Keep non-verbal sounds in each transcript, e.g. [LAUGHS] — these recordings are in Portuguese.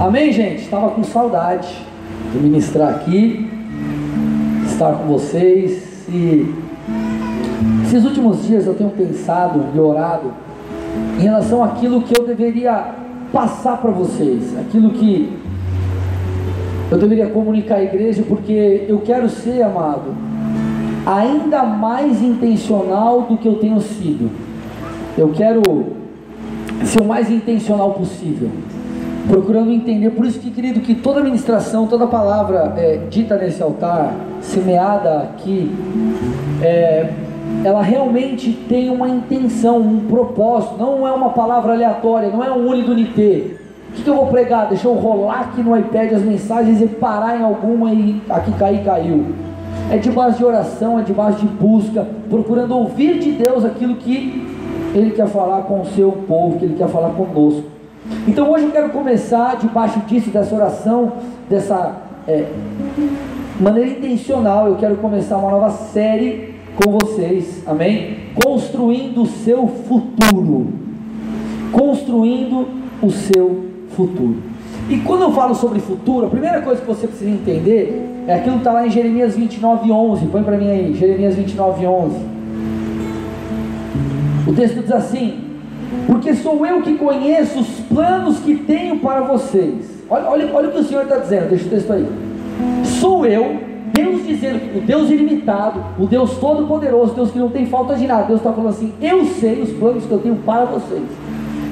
Amém, gente? Estava com saudade de ministrar aqui, estar com vocês e esses últimos dias eu tenho pensado e orado em relação àquilo que eu deveria passar para vocês, aquilo que eu deveria comunicar à igreja, porque eu quero ser, amado, ainda mais intencional do que eu tenho sido. Eu quero ser o mais intencional possível procurando entender. Por isso que, querido, que toda ministração, toda palavra é, dita nesse altar, semeada aqui, é, ela realmente tem uma intenção, um propósito, não é uma palavra aleatória, não é um unidunité. O que, que eu vou pregar? Deixa eu rolar aqui no iPad as mensagens e parar em alguma e aqui cair, caiu. É de base de oração, é de base de busca, procurando ouvir de Deus aquilo que Ele quer falar com o seu povo, que Ele quer falar conosco. Então hoje eu quero começar debaixo disso, dessa oração, dessa é, maneira intencional. Eu quero começar uma nova série com vocês, amém? Construindo o seu futuro. Construindo o seu futuro. E quando eu falo sobre futuro, a primeira coisa que você precisa entender é aquilo que está lá em Jeremias 29, 11. Põe para mim aí, Jeremias 29, 11. O texto diz assim: porque sou eu que conheço os planos que tenho para vocês. Olha, olha, olha o que o Senhor está dizendo, deixa o texto aí. Sou eu, Deus dizendo, o Deus ilimitado, o Deus todo-poderoso, Deus que não tem falta de nada. Deus está falando assim: Eu sei os planos que eu tenho para vocês.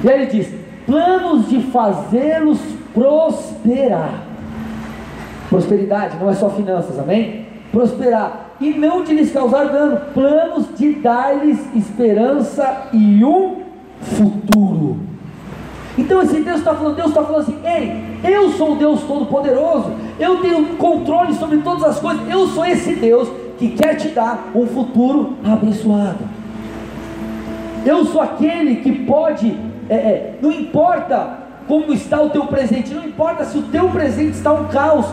E aí ele diz: planos de fazê-los prosperar. Prosperidade não é só finanças, amém? Prosperar e não de lhes causar dano, planos de dar-lhes esperança e um futuro. Então esse Deus está falando, Deus está falando assim, ei, eu sou o Deus Todo-Poderoso, eu tenho controle sobre todas as coisas, eu sou esse Deus que quer te dar um futuro abençoado. Eu sou aquele que pode, é, é, não importa como está o teu presente, não importa se o teu presente está um caos,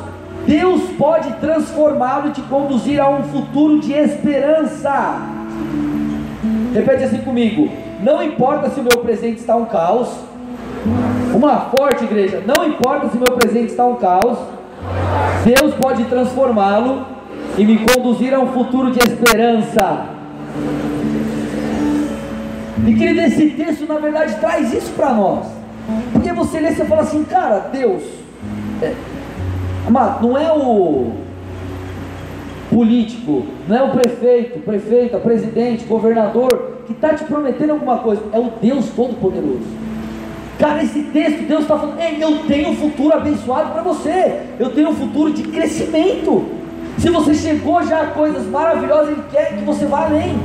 Deus pode transformá-lo e te conduzir a um futuro de esperança. Repete assim comigo: não importa se o meu presente está um caos. Uma forte igreja. Não importa se o meu presente está um caos. Deus pode transformá-lo e me conduzir a um futuro de esperança. E querido, esse texto na verdade traz isso para nós. Porque você lê e fala assim, cara, Deus, é, amado, não é o político, não é o prefeito, prefeita, presidente, governador que está te prometendo alguma coisa, é o Deus Todo-Poderoso. Cara, esse texto, Deus está falando, Ei, eu tenho um futuro abençoado para você, eu tenho um futuro de crescimento. Se você chegou já a coisas maravilhosas, Ele quer que você vá além.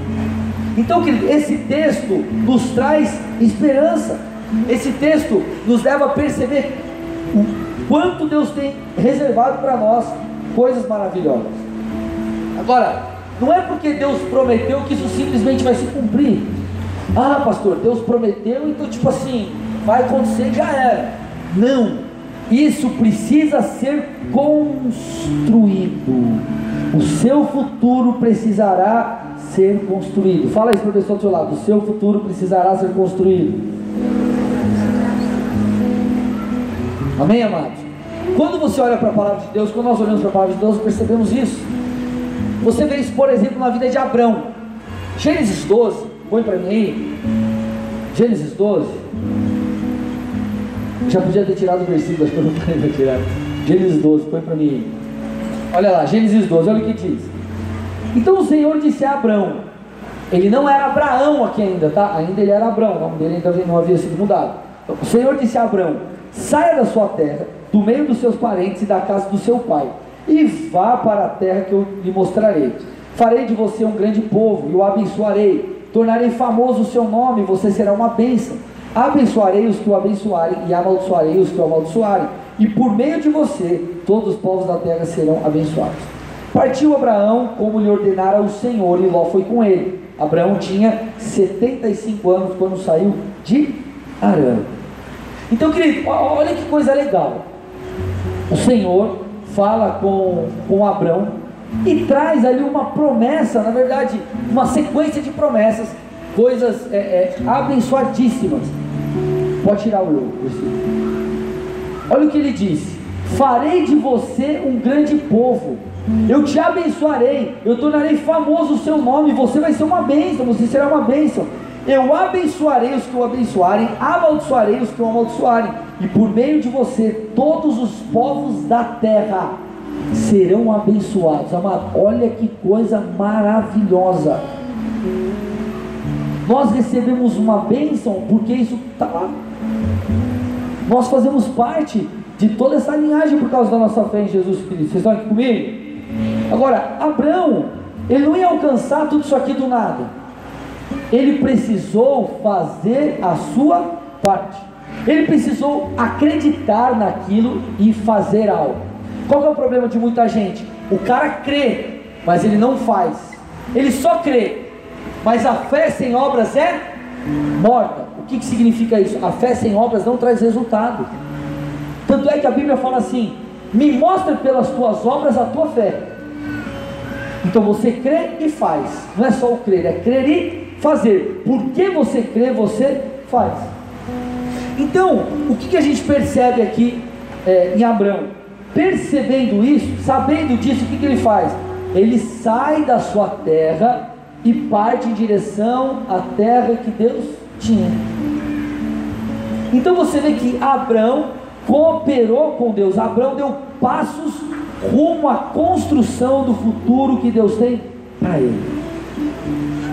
Então, esse texto nos traz esperança. Esse texto nos leva a perceber o quanto Deus tem reservado para nós coisas maravilhosas. Agora, não é porque Deus prometeu que isso simplesmente vai se cumprir. Ah, pastor, Deus prometeu, então tipo assim, vai acontecer já era. Não, isso precisa ser construído. O seu futuro precisará ser construído. Fala isso para o pessoal do seu lado. O seu futuro precisará ser construído. Amém, amados? Quando você olha para a palavra de Deus, quando nós olhamos para a palavra de Deus, percebemos isso. Você vê isso, por exemplo, na vida de Abrão. Gênesis 12, põe para mim aí. Gênesis 12. Já podia ter tirado o versículo, acho que eu não parei para tirar. Gênesis 12, põe para mim. Olha lá, Gênesis 12, olha o que diz. Então o Senhor disse a Abrão, ele não era Abraão aqui ainda, tá? Ainda ele era Abrão, o nome dele ainda não havia sido mudado. O Senhor disse a Abrão: saia da sua terra, do meio dos seus parentes e da casa do seu pai e vá para a terra que eu lhe mostrarei. Farei de você um grande povo e o abençoarei. Tornarei famoso o seu nome, você será uma bênção. Abençoarei os que o abençoarem e amaldiçoarei os que o amaldiçoarem. E por meio de você, todos os povos da terra serão abençoados. Partiu Abraão como lhe ordenara o Senhor, e Ló foi com ele. Abraão tinha 75 anos quando saiu de Arã. Então, querido, olha que coisa legal. O Senhor fala com, com Abraão e traz ali uma promessa, na verdade, uma sequência de promessas, coisas é, é, abençoadíssimas. Pode tirar o versículo. Olha o que ele disse: Farei de você um grande povo. Eu te abençoarei, eu tornarei famoso o seu nome, você vai ser uma bênção, você será uma bênção. Eu abençoarei os que o abençoarem, amaldiçoarei os que o amaldiçoarem, e por meio de você todos os povos da terra serão abençoados. Amado, olha que coisa maravilhosa. Nós recebemos uma bênção porque isso está lá. Nós fazemos parte de toda essa linhagem por causa da nossa fé em Jesus Cristo. Vocês estão aqui comigo? Agora, Abraão, ele não ia alcançar tudo isso aqui do nada. Ele precisou fazer a sua parte. Ele precisou acreditar naquilo e fazer algo. Qual é o problema de muita gente? O cara crê, mas ele não faz. Ele só crê, mas a fé sem obras é morta. O que, que significa isso? A fé sem obras não traz resultado. Tanto é que a Bíblia fala assim: me mostra pelas tuas obras a tua fé. Então você crê e faz. Não é só o crer, é crer e fazer. Porque você crê, você faz. Então, o que, que a gente percebe aqui é, em Abraão? Percebendo isso, sabendo disso, o que, que ele faz? Ele sai da sua terra e parte em direção à terra que Deus tinha. Então você vê que Abraão cooperou com Deus. Abraão deu passos rumo à construção do futuro que Deus tem para ele.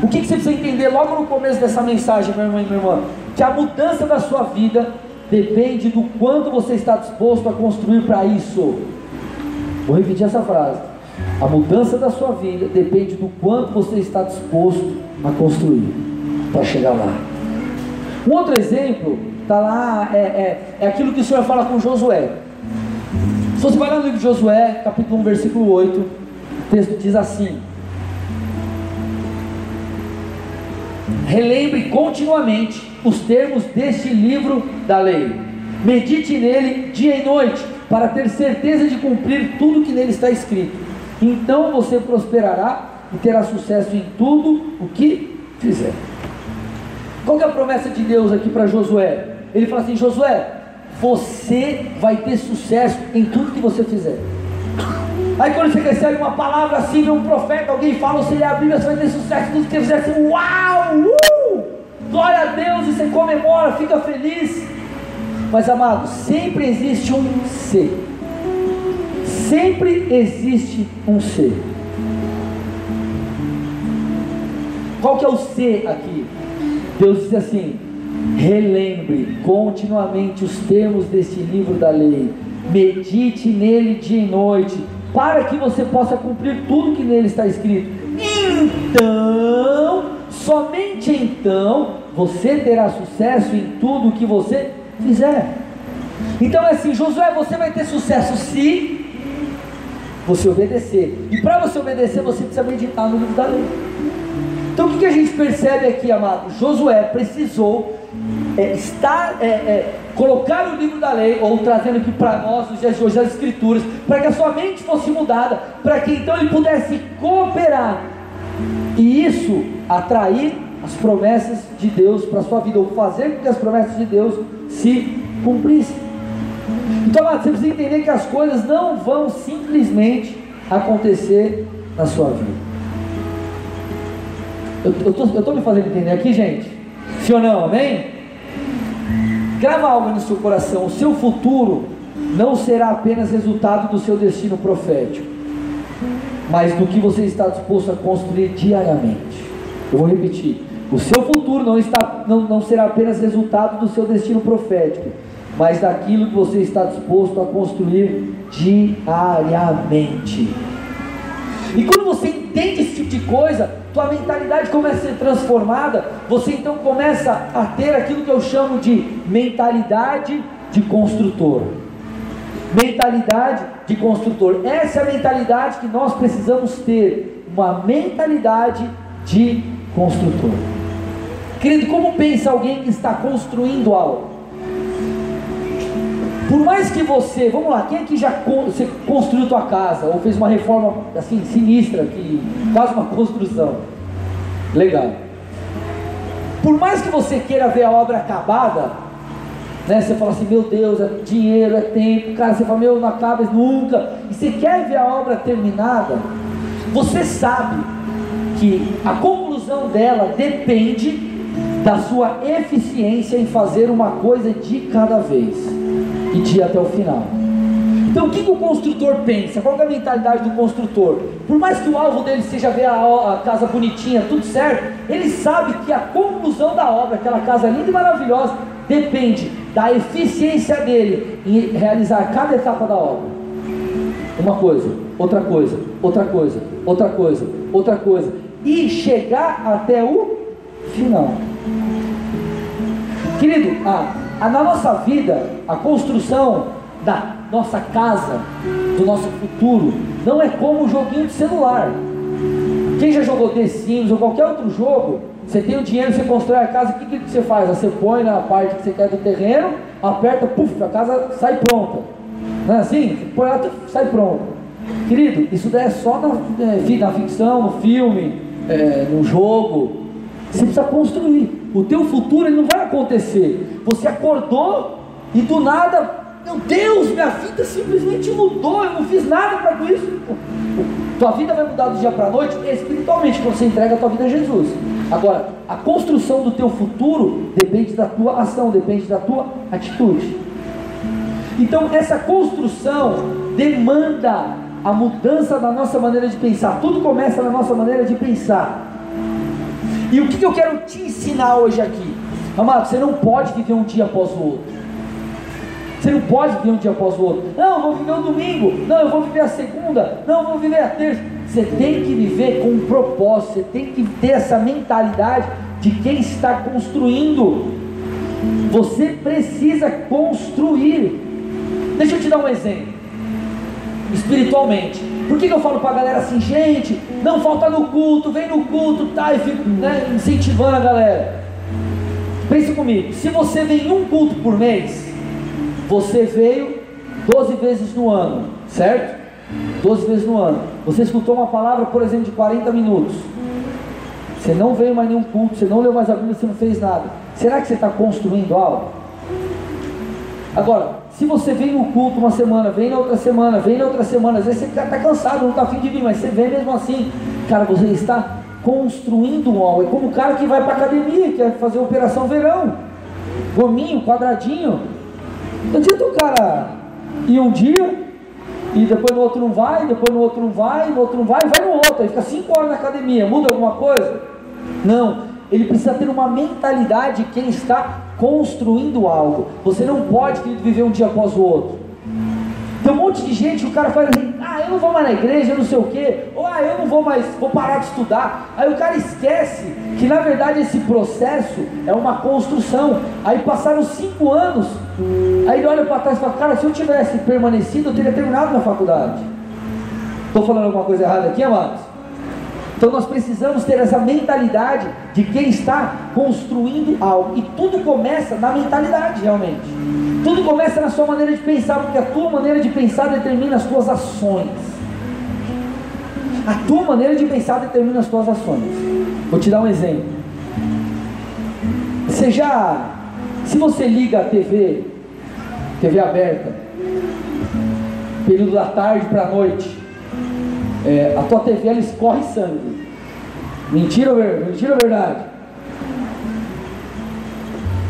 O que, que, você precisa entender logo no começo dessa mensagem, meu irmão e minha irmã? Que a mudança da sua vida depende do quanto você está disposto a construir para isso. Vou repetir essa frase. A mudança da sua vida depende do quanto você está disposto a construir para chegar lá. Um outro exemplo Está lá, é, é, é aquilo que o Senhor fala com Josué. Se você vai lá no livro de Josué, capítulo 1, versículo 8, o texto diz assim: Relembre continuamente os termos deste livro da lei. Medite nele dia e noite, para ter certeza de cumprir tudo que nele está escrito. Então você prosperará e terá sucesso em tudo o que fizer. Qual é a promessa de Deus aqui para Josué? Ele fala assim: Josué, você vai ter sucesso em tudo que você fizer. Aí quando você recebe uma palavra assim de um profeta, alguém fala, você lê a Bíblia, você vai ter sucesso em tudo que você fizer. Assim, Uau! Uh! Glória a Deus! E você comemora, fica feliz. Mas amado, sempre existe um C. Sempre existe um C. Qual que é o C aqui? Deus diz assim: Relembre continuamente os termos deste livro da lei, medite nele dia e noite, para que você possa cumprir tudo que nele está escrito. Então, somente então, você terá sucesso em tudo que você fizer. Então é assim, Josué, você vai ter sucesso se você obedecer. E para você obedecer, você precisa meditar no livro da lei. Então o que, a gente percebe aqui, amado? Josué precisou é, estar, é, é, colocar o livro da lei, ou trazendo aqui para nós, os dias hoje, as escrituras, para que a sua mente fosse mudada, para que então ele pudesse cooperar, e isso atrair as promessas de Deus para a sua vida, ou fazer com que as promessas de Deus se cumprissem. Então, amado, você precisa entender que as coisas não vão simplesmente acontecer na sua vida. Eu estou me fazendo entender aqui, gente? Sim ou não? Amém? Grava algo no seu coração: o seu futuro não será apenas resultado do seu destino profético, mas do que você está disposto a construir diariamente. Eu vou repetir: o seu futuro não, está, não, não será apenas resultado do seu destino profético, mas daquilo que você está disposto a construir diariamente. E quando você entende esse tipo de coisa, tua mentalidade começa a ser transformada, você então começa a ter aquilo que eu chamo de mentalidade de construtor. Mentalidade de construtor. Essa é a mentalidade que nós precisamos ter, uma mentalidade de construtor. Querido, como pensa alguém que está construindo algo? Por mais que você, vamos lá, quem aqui já você construiu tua casa ou fez uma reforma assim sinistra que faz uma construção? Legal. Por mais que você queira ver a obra acabada, Né? Você fala assim, meu Deus, é dinheiro, é tempo, cara, você fala, meu, não acaba nunca. E você quer ver a obra terminada? Você sabe que a conclusão dela depende da sua eficiência em fazer uma coisa de cada vez e de até o final. Então o que, que, o construtor pensa? Qual é a mentalidade do construtor? Por mais que o alvo dele seja ver a, a, casa bonitinha, tudo certo, ele sabe que a conclusão da obra, aquela casa linda e maravilhosa, depende da eficiência dele em realizar cada etapa da obra. Uma coisa, outra coisa, outra coisa, outra coisa, outra coisa, e chegar até o final. Querido, a, a, na nossa vida, a construção da nossa casa, do nosso futuro, não é como um joguinho de celular. Quem já jogou The Sims ou qualquer outro jogo, você tem o dinheiro, você constrói a casa, o que, que você faz? Você põe na parte que você quer do terreno, aperta, puf, a casa sai pronta. Não é assim? Você põe lá, sai pronta. Querido, isso daí é só na, é, na ficção, no filme, é, no jogo. Você precisa construir. O teu futuro não vai acontecer. Você acordou e do nada meu Deus, minha vida simplesmente mudou, eu não fiz nada para isso. Tua vida vai mudar do dia para a noite espiritualmente, quando você entrega a tua vida a Jesus. Agora, a construção do teu futuro depende da tua ação, depende da tua atitude. Então, essa construção demanda a mudança da nossa maneira de pensar. Tudo começa na nossa maneira de pensar. E o que eu quero te ensinar hoje aqui? Amado, você não pode viver um dia após o outro. Você não pode viver um dia após o outro. Não, eu vou viver o domingo. Não, eu vou viver a segunda. Não, eu vou viver a terça. Você tem que viver com um propósito. Você tem que ter essa mentalidade de quem está construindo. Você precisa construir. Deixa eu te dar um exemplo. Espiritualmente. Por que, que eu falo para a galera assim, gente, não falta no culto, vem no culto, tá? E fico né, incentivando a galera. Pense comigo, se você vem um culto por mês, você veio 12 vezes no ano, certo? 12 vezes no ano. Você escutou uma palavra, por exemplo, de 40 minutos. Você não veio mais nenhum culto, você não leu mais a Bíblia, você não fez nada. Será que você está construindo algo? Agora, se você vem no culto uma semana, vem na outra semana, vem na outra semana, às vezes você está cansado, não está afim de vir, mas você vem mesmo assim. Cara, você está construindo algo. É como o cara que vai para academia, quer fazer operação verão. Gominho, quadradinho. Não adianta o cara ir um dia e depois no outro não vai, depois no outro não vai, no outro não vai, vai no outro, aí fica cinco horas na academia, muda alguma coisa? Não, ele precisa ter uma mentalidade de quem está construindo algo. Você não pode viver um dia após o outro. Tem um monte de gente o cara faz assim, ah, eu não vou mais na igreja, não sei o quê, ou ah, eu não vou mais, vou parar de estudar. Aí o cara esquece que na verdade esse processo é uma construção. Aí passaram cinco anos, aí ele olha para trás e fala, cara, se eu tivesse permanecido, eu teria terminado na faculdade. Estou falando alguma coisa errada aqui, amados? Então nós precisamos ter essa mentalidade de quem está construindo algo. E tudo começa na mentalidade, realmente. Tudo começa na sua maneira de pensar, porque a tua maneira de pensar determina as tuas ações. A tua maneira de pensar determina as tuas ações. Vou te dar um exemplo. Você já, se você liga a TV, TV aberta, período da tarde para a noite, é, a tua TV ela escorre sangue. Mentira ou, mentira verdade?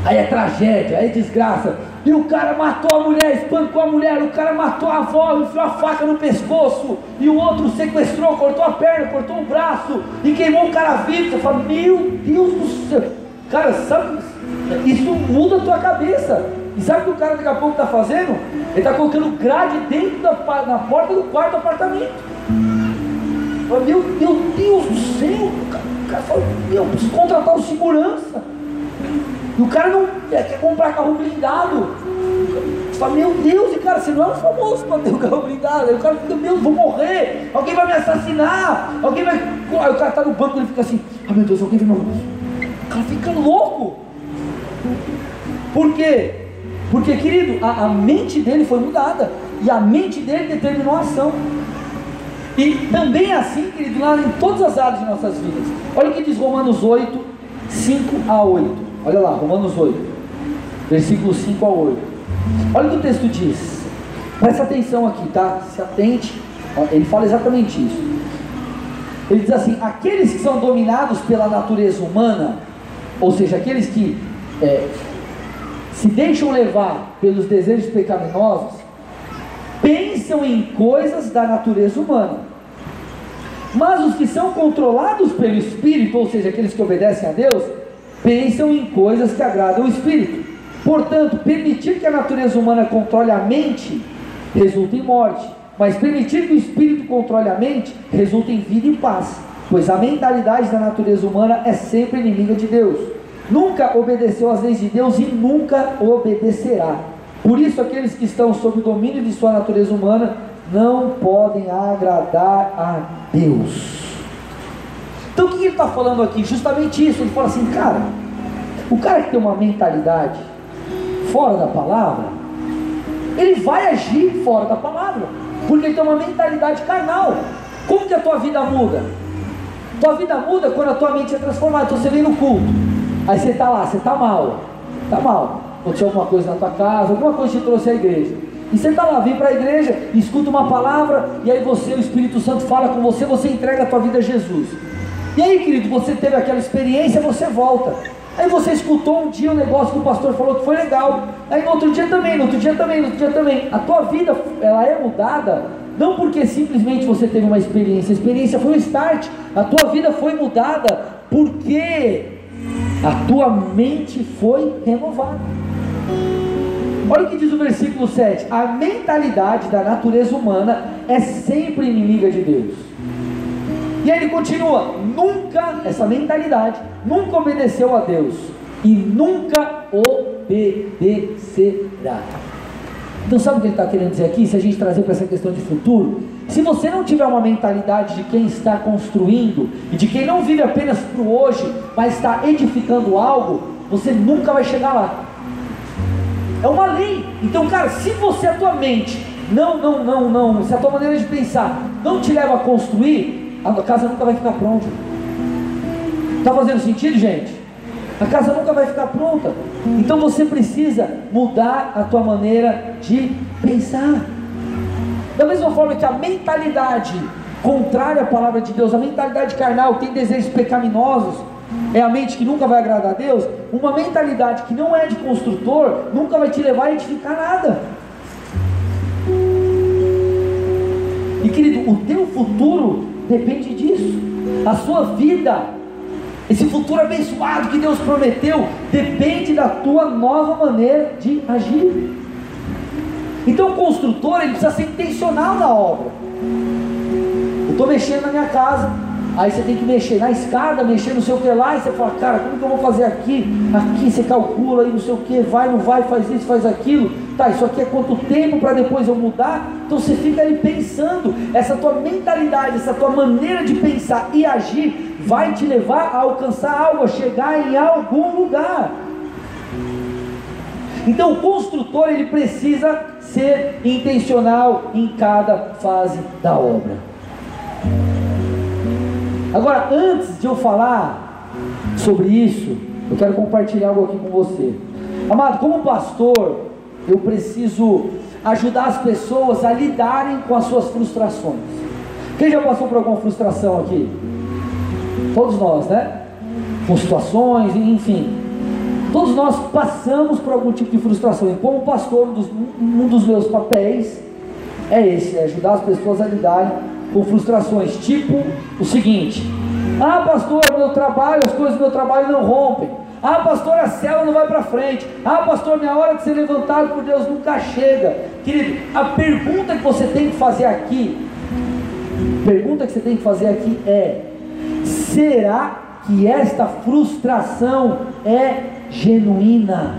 Aí é tragédia, aí é desgraça. E o cara matou a mulher, espancou a mulher, o cara matou a avó, enfiou a faca no pescoço, e o outro sequestrou, cortou a perna, cortou o braço e queimou o cara vivo. Você fala, meu Deus do céu. Cara, sabe, isso muda a tua cabeça. E sabe o que o cara daqui a pouco está fazendo? Ele está colocando grade dentro da na porta do quarto apartamento. Fala, meu, meu Deus do céu, o cara fala, meu, preciso contratar um segurança. E o cara não quer comprar carro blindado. Você fala, meu Deus, e cara, você não é um famoso para ter um carro blindado. Aí o cara fica, meu, vou morrer, alguém vai me assassinar, alguém vai. Aí o cara está no banco ele fica assim, ah meu Deus, alguém vai me. O cara fica louco. Por quê? Porque, querido, a, a mente dele foi mudada. E a mente dele determinou a ação. E também é assim, querido, lá em todas as áreas de nossas vidas. Olha o que diz Romanos 8, 5 a 8. Olha lá, Romanos 8. versículos 5 a 8. Olha o que o texto diz. Presta atenção aqui, tá? Se atente. Ele fala exatamente isso. Ele diz assim: aqueles que são dominados pela natureza humana, ou seja, aqueles que é, se deixam levar pelos desejos pecaminosos, pensam em coisas da natureza humana. Mas os que são controlados pelo Espírito, ou seja, aqueles que obedecem a Deus, pensam em coisas que agradam o Espírito. Portanto, permitir que a natureza humana controle a mente resulta em morte, mas permitir que o Espírito controle a mente resulta em vida e paz, pois a mentalidade da natureza humana é sempre inimiga de Deus. Nunca obedeceu às leis de Deus e nunca obedecerá. Por isso, aqueles que estão sob o domínio de sua natureza humana não podem agradar a Deus. Então, o que ele está falando aqui? Justamente isso. Ele fala assim, cara, o cara que tem uma mentalidade fora da palavra, ele vai agir fora da palavra, porque ele tem uma mentalidade carnal. Como que a tua vida muda? Tua vida muda quando a tua mente é transformada. Então você vem no culto, aí você está lá, você está mal, está mal. Aconteceu alguma coisa na tua casa, alguma coisa te trouxe à igreja. E você está lá, vem para a igreja, escuta uma palavra, e aí você, o Espírito Santo fala com você, você entrega a tua vida a Jesus. E aí, querido, você teve aquela experiência, você volta. Aí você escutou um dia um negócio que o pastor falou que foi legal. Aí no outro dia também, no outro dia também, no outro dia também. A tua vida, ela é mudada, não porque simplesmente você teve uma experiência. A experiência foi um start. A tua vida foi mudada porque a tua mente foi renovada. Olha o que diz o versículo 7: a mentalidade da natureza humana é sempre inimiga de Deus. E aí ele continua: nunca, essa mentalidade, nunca obedeceu a Deus e nunca obedecerá. Então, sabe o que ele está querendo dizer aqui? Se a gente trazer para essa questão de futuro, se você não tiver uma mentalidade de quem está construindo e de quem não vive apenas para o hoje, mas está edificando algo, você nunca vai chegar lá. É uma lei. Então, cara, se você, a tua mente, não, não, não, não, se a tua maneira de pensar não te leva a construir, a casa nunca vai ficar pronta. Está fazendo sentido, gente? A casa nunca vai ficar pronta. Então você precisa mudar a tua maneira de pensar. Da mesma forma que a mentalidade contrária à palavra de Deus, a mentalidade carnal, tem desejos pecaminosos, é a mente que nunca vai agradar a Deus, uma mentalidade que não é de construtor, nunca vai te levar a edificar nada. E querido, o teu futuro depende disso. A sua vida, esse futuro abençoado que Deus prometeu, depende da tua nova maneira de agir. Então o construtor ele precisa ser intencional na obra. Eu estou mexendo na minha casa, Aí você tem que mexer na escada, mexer no seu que lá, e você fala, cara, como que eu vou fazer aqui? Aqui você calcula aí não sei o que, vai, não vai, faz isso, faz aquilo. Tá, isso aqui é quanto tempo para depois eu mudar? Então você fica ali pensando, essa tua mentalidade, essa tua maneira de pensar e agir vai te levar a alcançar algo, a chegar em algum lugar. Então o construtor ele precisa ser intencional em cada fase da obra. Agora, antes de eu falar sobre isso, eu quero compartilhar algo aqui com você. Amado, como pastor, eu preciso ajudar as pessoas a lidarem com as suas frustrações. Quem já passou por alguma frustração aqui? Todos nós, né? Com situações, enfim. Todos nós passamos por algum tipo de frustração. E como pastor, um dos, um dos meus papéis é esse: é ajudar as pessoas a lidarem com frustrações, tipo o seguinte: Ah, pastor, meu trabalho, as coisas do meu trabalho não rompem. Ah, pastor, a célula não vai para frente. Ah, pastor, minha hora de ser levantado por Deus nunca chega. Querido, a pergunta que você tem que fazer aqui, pergunta que você tem que fazer aqui é: será que esta frustração é genuína?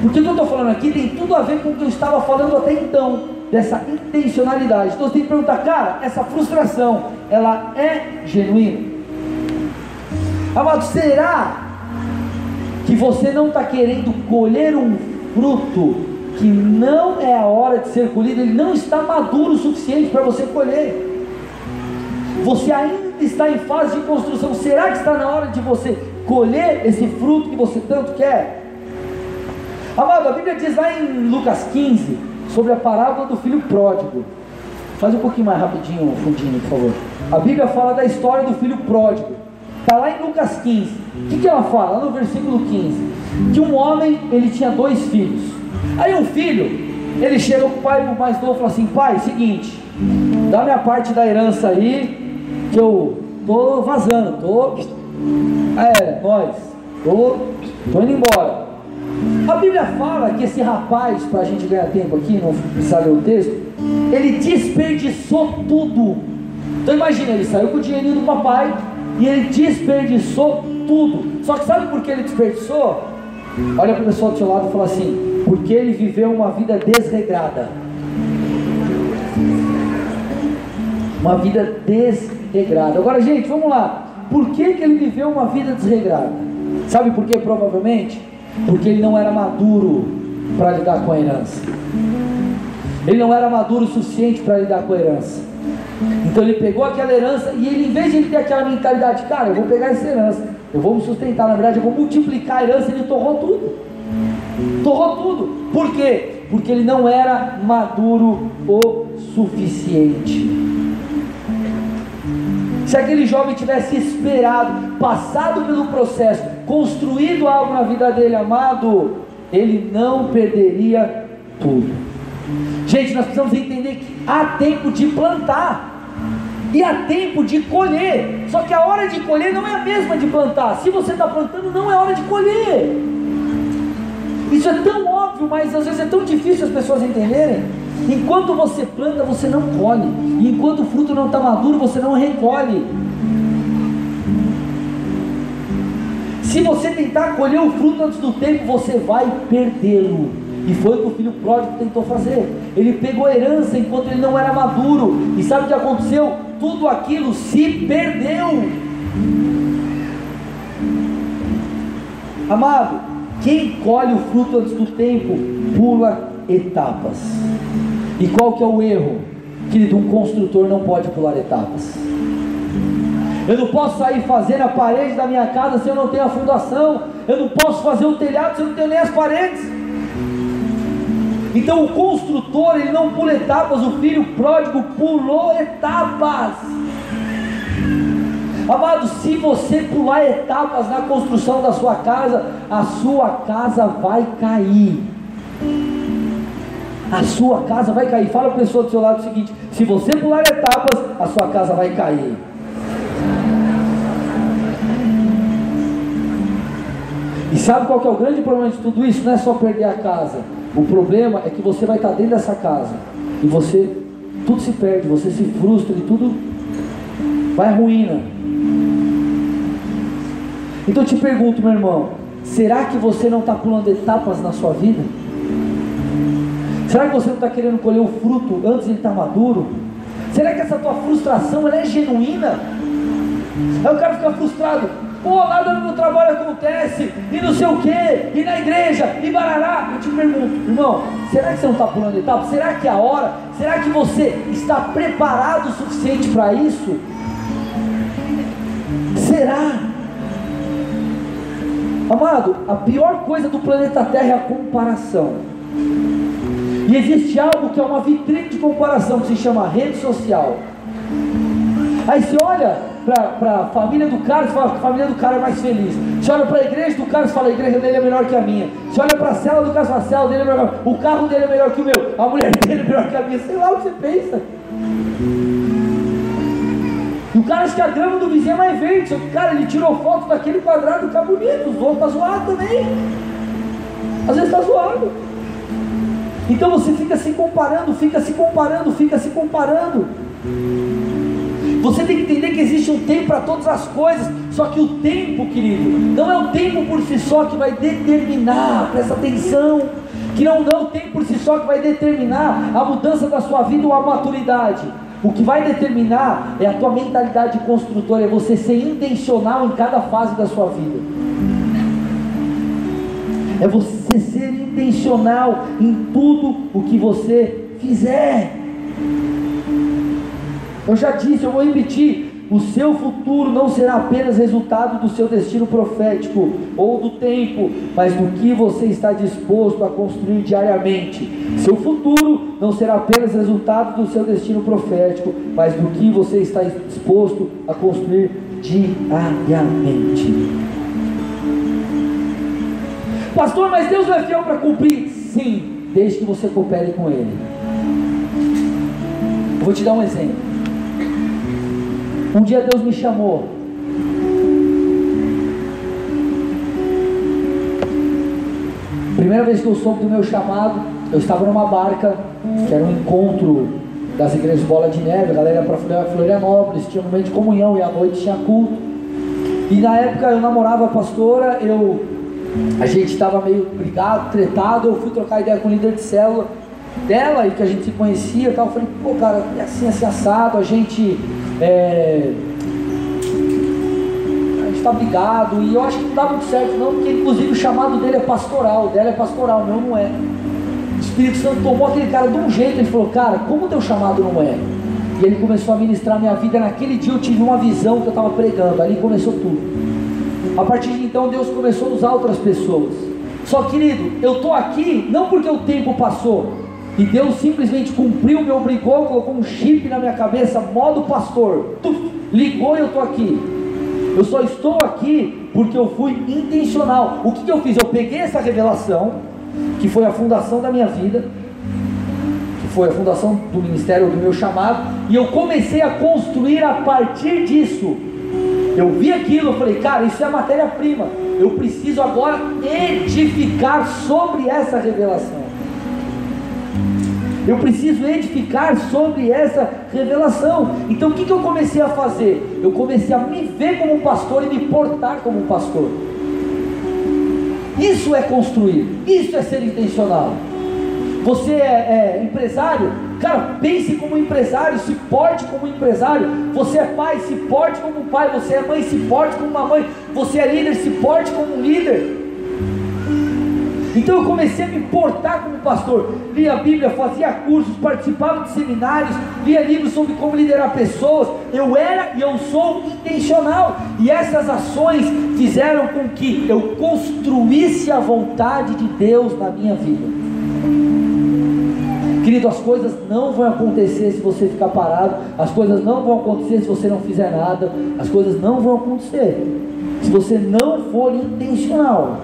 Porque o que eu estou falando aqui tem tudo a ver com o que eu estava falando até então dessa intencionalidade. Então você tem que perguntar, cara, essa frustração, ela é genuína? Amado, será que você não está querendo colher um fruto que não é a hora de ser colhido, ele não está maduro o suficiente para você colher? Você ainda está em fase de construção. Será que está na hora de você colher esse fruto que você tanto quer? Amado, a Bíblia diz lá em Lucas 15 sobre a parábola do filho pródigo. Faz um pouquinho mais rapidinho, fundinho, por favor. A Bíblia fala da história do filho pródigo. Está lá em Lucas 15. O que, que ela fala? Lá no versículo 15. Que um homem, ele tinha dois filhos. Aí um filho, ele chega o pai mais novo e fala assim, pai, seguinte, dá minha parte da herança aí, que eu tô vazando, tô. É, nós, tô, tô indo embora. A Bíblia fala que esse rapaz, para a gente ganhar tempo aqui, não precisar ler o texto, ele desperdiçou tudo. Então imagina, ele saiu com o dinheirinho do papai, e ele desperdiçou tudo. Só que sabe por que ele desperdiçou? Olha para o pessoal do seu lado e fala assim: porque ele viveu uma vida desregrada. Uma vida desregrada. Agora, gente, vamos lá. Por que, que ele viveu uma vida desregrada? Sabe por que? Provavelmente porque ele não era maduro para lidar com a herança. Ele não era maduro o suficiente para lidar com a herança. Então ele pegou aquela herança e ele, em vez de ele ter aquela mentalidade, cara, eu vou pegar essa herança, eu vou me sustentar, na verdade, eu vou multiplicar a herança, ele torrou tudo. Torrou tudo. Por quê? Porque ele não era maduro o suficiente. Se aquele jovem tivesse esperado, passado pelo processo, construído algo na vida dele, amado, ele não perderia tudo. Gente, nós precisamos entender que há tempo de plantar e há tempo de colher. Só que a hora de colher não é a mesma de plantar. Se você está plantando, não é hora de colher. Isso é tão óbvio, mas às vezes é tão difícil as pessoas entenderem. Enquanto você planta, você não colhe. E enquanto o fruto não está maduro, você não recolhe. Se você tentar colher o fruto antes do tempo, você vai perdê-lo. E foi o que o filho pródigo tentou fazer. Ele pegou herança enquanto ele não era maduro. E sabe o que aconteceu? Tudo aquilo se perdeu. Amado, quem colhe o fruto antes do tempo pula etapas. E qual que é o erro? Querido, um construtor não pode pular etapas. Eu não posso sair fazendo a parede da minha casa se eu não tenho a fundação. Eu não posso fazer o telhado se eu não tenho nem as paredes. Então o construtor, ele não pula etapas, o filho pródigo pulou etapas. Amado, se você pular etapas na construção da sua casa, a sua casa vai cair. A sua casa vai cair. Fala para a pessoa do seu lado o seguinte: se você pular etapas, a sua casa vai cair. E sabe qual é o grande problema de tudo isso? Não é só perder a casa o problema é que você vai estar dentro dessa casa e você tudo se perde, você se frustra e tudo vai à ruína. Então eu te pergunto, meu irmão, será que você não está pulando etapas na sua vida? Será que você não está querendo colher o fruto antes de ele estar maduro? Será que essa tua frustração é genuína? Aí o cara fica frustrado, pô, nada no trabalho acontece, e não sei o que, e na igreja, e barará. Eu te pergunto, irmão, será que você não está pulando etapa? Será que é a hora? Será que você está preparado o suficiente para isso? Será? Amado, a pior coisa do planeta Terra é a comparação. E existe algo que é uma vitrine de comparação que se chama rede social. Aí você olha para a família do cara, você fala que a família do cara é mais feliz. Você olha para a igreja do cara, você fala, a igreja dele é melhor que a minha. Você olha para a cela do cara, você fala, a cela dele é melhor. O carro dele é melhor que o meu. A mulher [LAUGHS] dele é melhor que a minha. Sei lá o que você pensa. E o cara acha que a grama do vizinho é mais verde. Só que, cara, ele tirou foto daquele quadrado, tá bonito. Os outros tá zoado também. Às vezes tá zoado. Então você fica se comparando, fica se comparando, fica se comparando. Você tem que entender que existe um tempo para todas as coisas, só que o tempo, querido, não é o tempo por si só que vai determinar, presta atenção, que não, é o tempo por si só que vai determinar a mudança da sua vida ou a maturidade. O que vai determinar é a tua mentalidade construtora, é você ser intencional em cada fase da sua vida. É você ser intencional em tudo o que você fizer. Eu já disse, eu vou repetir. o seu futuro não será apenas resultado do seu destino profético ou do tempo, mas do que você está disposto a construir diariamente. Seu futuro não será apenas resultado do seu destino profético, mas do que você está disposto a construir diariamente. Pastor, mas Deus não é fiel para cumprir? Sim, desde que você coopere com Ele. vou te dar um exemplo. Um dia Deus me chamou. Primeira vez que eu soube do meu chamado, eu estava numa barca, que era um encontro das igrejas Bola de Neve, a galera para Florianópolis, tinha um momento de comunhão e à noite tinha culto. E na época eu namorava a pastora, eu, a gente estava meio brigado, tretado, eu fui trocar ideia com o líder de célula dela e que a gente se conhecia e tal. Eu falei, pô, cara, é assim, assim, assado, a gente é, está brigado, e eu acho que não dá muito certo, não, porque inclusive o chamado dele é pastoral, dela é pastoral, meu não é. O Espírito Santo tomou aquele cara de um jeito, ele falou, cara, como o teu chamado não é? E ele começou a ministrar minha vida. Naquele dia eu tive uma visão que eu estava pregando, ali começou tudo. A partir de então Deus começou a usar outras pessoas. Só querido, eu estou aqui não porque o tempo passou, e Deus simplesmente cumpriu, me obrigou, colocou um chip na minha cabeça, modo pastor. Tuf, ligou e eu estou aqui. Eu só estou aqui porque eu fui intencional. O que, que eu fiz? Eu peguei essa revelação, que foi a fundação da minha vida, que foi a fundação do ministério, do meu chamado, e eu comecei a construir a partir disso. Eu vi aquilo, eu falei, cara, isso é matéria-prima. Eu preciso agora edificar sobre essa revelação. Eu preciso edificar sobre essa revelação. Então o que, que eu comecei a fazer? Eu comecei a me ver como um pastor e me portar como um pastor. Isso é construir, isso é ser intencional. Você é, é empresário, cara, pense como empresário, se porte como empresário. Você é pai, se porte como pai. Você é mãe, se porte como uma mãe. Você é líder, se porte como um líder. Então eu comecei a me portar como pastor. Lia a Bíblia, fazia cursos, participava de seminários, lia livros sobre como liderar pessoas. Eu era e eu sou intencional. E essas ações fizeram com que eu construísse a vontade de Deus na minha vida. Querido, as coisas não vão acontecer se você ficar parado, as coisas não vão acontecer se você não fizer nada, as coisas não vão acontecer se você não for intencional.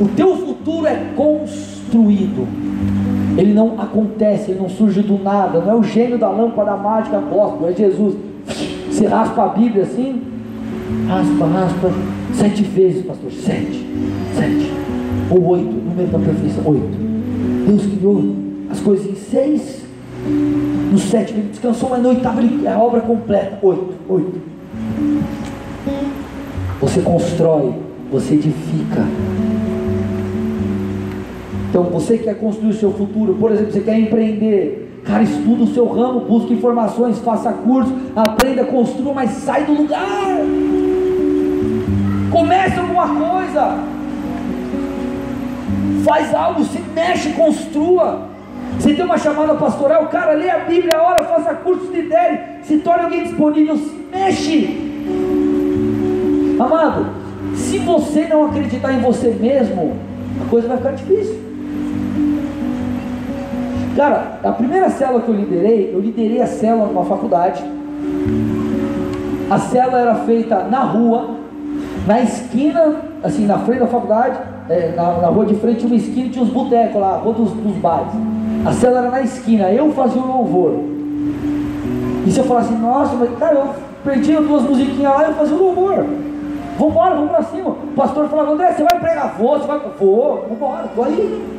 O teu futuro é construído. Ele não acontece, ele não surge do nada. Não é o gênio da lâmpada mágica gospel, é Jesus. Você raspa a Bíblia assim, raspa, raspa, sete vezes, pastor. Sete, sete. Ou oito, número da perfeição, oito. Deus criou as coisas em seis. No sétimo ele descansou, mas no oitavo ele, é a obra completa. Oito, oito. Você constrói, você edifica. Então, você quer construir o seu futuro, por exemplo, você quer empreender, cara, estuda o seu ramo, busque informações, faça curso, aprenda, construa, mas sai do lugar. Comece alguma coisa. Faz algo, se mexe, construa. Você tem uma chamada pastoral, cara, lê a Bíblia, ora, faça curso, lidere, se torne alguém disponível, se mexe. Amado, se você não acreditar em você mesmo, a coisa vai ficar difícil. Cara, a primeira célula que eu liderei, eu liderei a célula numa faculdade. A célula era feita na rua, na esquina, assim, na frente da faculdade, é, na, na, rua de frente tinha uma esquina tinha uns botecos lá, a rua dos, dos bares. A célula era na esquina, eu fazia o louvor. E se eu falasse, nossa, mas cara, eu perdi duas musiquinhas lá, eu fazia o louvor. Vambora, vamos pra cima. O pastor falava, André, você vai pregar? Vou, você vai. Vou, vambora, tô aí.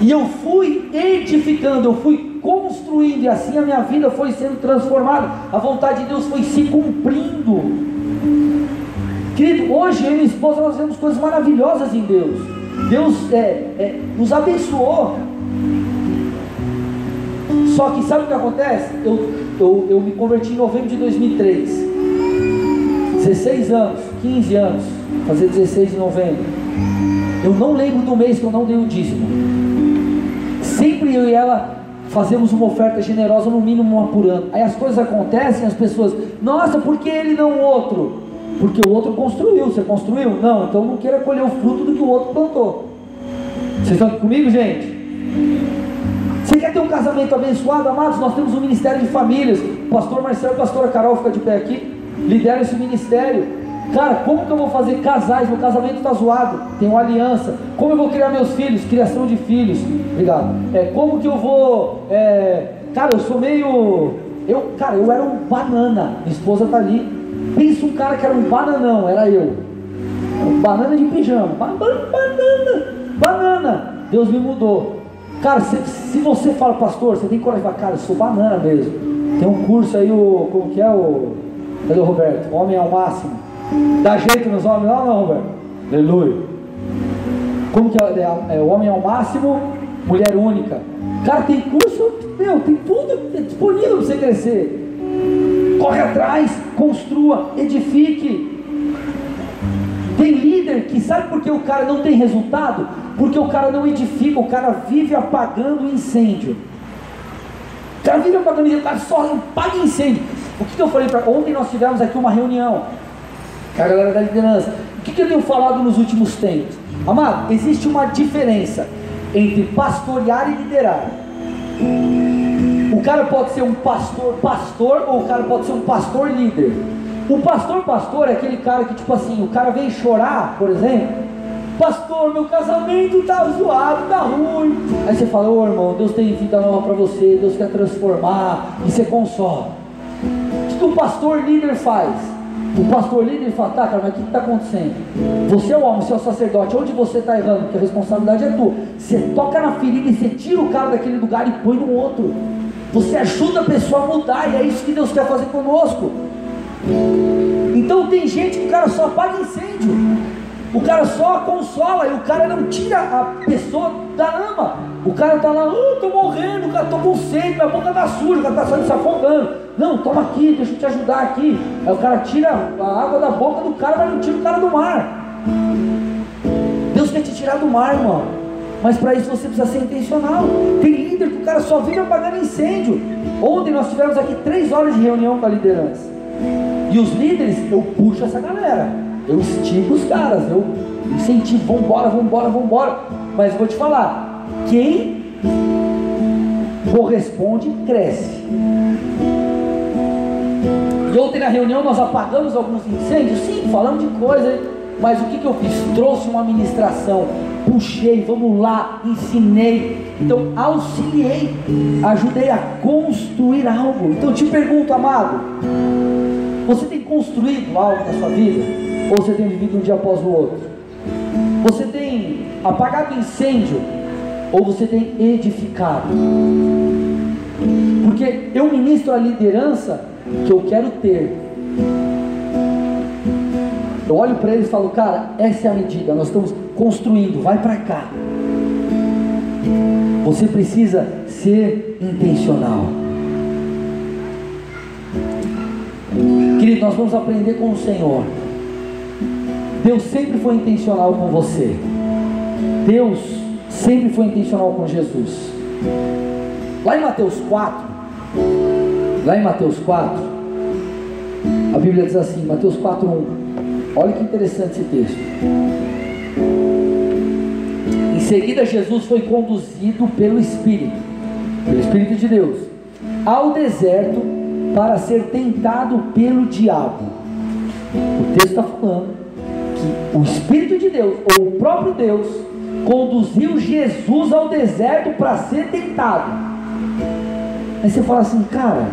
E eu fui edificando, eu fui construindo, e assim a minha vida foi sendo transformada. A vontade de Deus foi se cumprindo. Querido, hoje eu e minha esposa nós vemos coisas maravilhosas em Deus. Deus é, é, nos abençoou. Só que sabe o que acontece? Eu, eu, eu me converti em novembro de 2003. 16 anos, 15 anos, fazer 16 em novembro. Eu não lembro do mês que eu não dei o dízimo sempre eu e ela fazemos uma oferta generosa, no mínimo uma por ano. Aí as coisas acontecem, as pessoas, nossa, por que ele não o outro? Porque o outro construiu, você construiu? Não, então não queira colher o fruto do que o outro plantou. Vocês estão aqui comigo, gente? Você quer ter um casamento abençoado, amados? Nós temos um ministério de famílias. O pastor Marcelo e a pastora Carol fica de pé aqui, lidera esse ministério. Cara, como que eu vou fazer casais? Meu casamento está zoado, tem uma aliança. Como eu vou criar meus filhos? Criação de filhos. Obrigado. É, como que eu vou. É, cara, eu sou meio. Eu, cara, eu era um banana. Minha esposa está ali. Pensa um cara que era um bananão, era eu. Banana de pijama. Banana, banana. Deus me mudou. Cara, se, se você fala, pastor, você tem coragem de falar, cara, eu sou banana mesmo. Tem um curso aí, o. Como que é o. Cadê o Roberto? Homem ao máximo. Dá jeito nos homens lá não, velho? Aleluia. Como que é, é, é, o homem é o máximo, mulher única. Cara, tem curso, meu, tem tudo disponível para você crescer. Corre atrás, construa, edifique. Tem líder que sabe por que o cara não tem resultado? Porque o cara não edifica, o cara vive apagando incêndio. O cara vive apagando incêndio, o cara só apaga incêndio. O que, que eu falei para ontem nós tivemos aqui uma reunião a galera da liderança. O que, que eu tenho falado nos últimos tempos? Amado, existe uma diferença entre pastorear e liderar. O cara pode ser um pastor, pastor, ou o cara pode ser um pastor líder. O pastor, pastor é aquele cara que, tipo assim, o cara vem chorar, por exemplo. Pastor, meu casamento tá zoado, tá ruim. Aí você fala, ô oh, irmão, Deus tem vida nova para você, Deus quer transformar, e você consola. O que o pastor líder faz? O pastor líder fala, tá, cara, mas o que está acontecendo? Você é o homem, você é o sacerdote, onde você está errando? Porque a responsabilidade é tua. Você toca na ferida e você tira o cara daquele lugar e põe no outro. Você ajuda a pessoa a mudar, e é isso que Deus quer fazer conosco. Então tem gente que o cara só apaga incêndio. O cara só consola e o cara não tira a pessoa da lama. O cara está lá, oh, tô morrendo, cara, tô com sede, minha boca tá suja, o cara está saindo se afogando. Não, toma aqui, deixa eu te ajudar aqui. Aí o cara tira a água da boca do cara, mas não tira o cara do mar. Deus quer te tirar do mar, irmão. Mas para isso você precisa ser intencional. Tem líder que o cara só vive apagando incêndio. Ontem nós tivemos aqui três horas de reunião com a liderança. E os líderes, eu puxo essa galera. Eu estico os caras, eu incentivo, vambora, vambora, vambora. Mas vou te falar, quem corresponde, cresce. E ontem na reunião nós apagamos alguns incêndios, sim, falamos de coisa, mas o que, que eu fiz? Trouxe uma administração, puxei, vamos lá, ensinei, então auxiliei, ajudei a construir algo. Então eu te pergunto, amado, você tem construído algo na sua vida? Ou você tem vivido um dia após o outro? Você tem apagado incêndio? Ou você tem edificado? Porque eu ministro a liderança que eu quero ter. Eu olho para eles e falo, cara, essa é a medida, nós estamos construindo, vai para cá. Você precisa ser intencional. Querido, nós vamos aprender com o Senhor. Deus sempre foi intencional com você. Deus sempre foi intencional com Jesus. Lá em Mateus 4, lá em Mateus 4, a Bíblia diz assim, Mateus 4, 1. Olha que interessante esse texto. Em seguida, Jesus foi conduzido pelo Espírito, pelo Espírito de Deus, ao deserto para ser tentado pelo diabo. O texto está falando que o Espírito de Deus, ou o próprio Deus, conduziu Jesus ao deserto para ser tentado. Aí você fala assim, cara,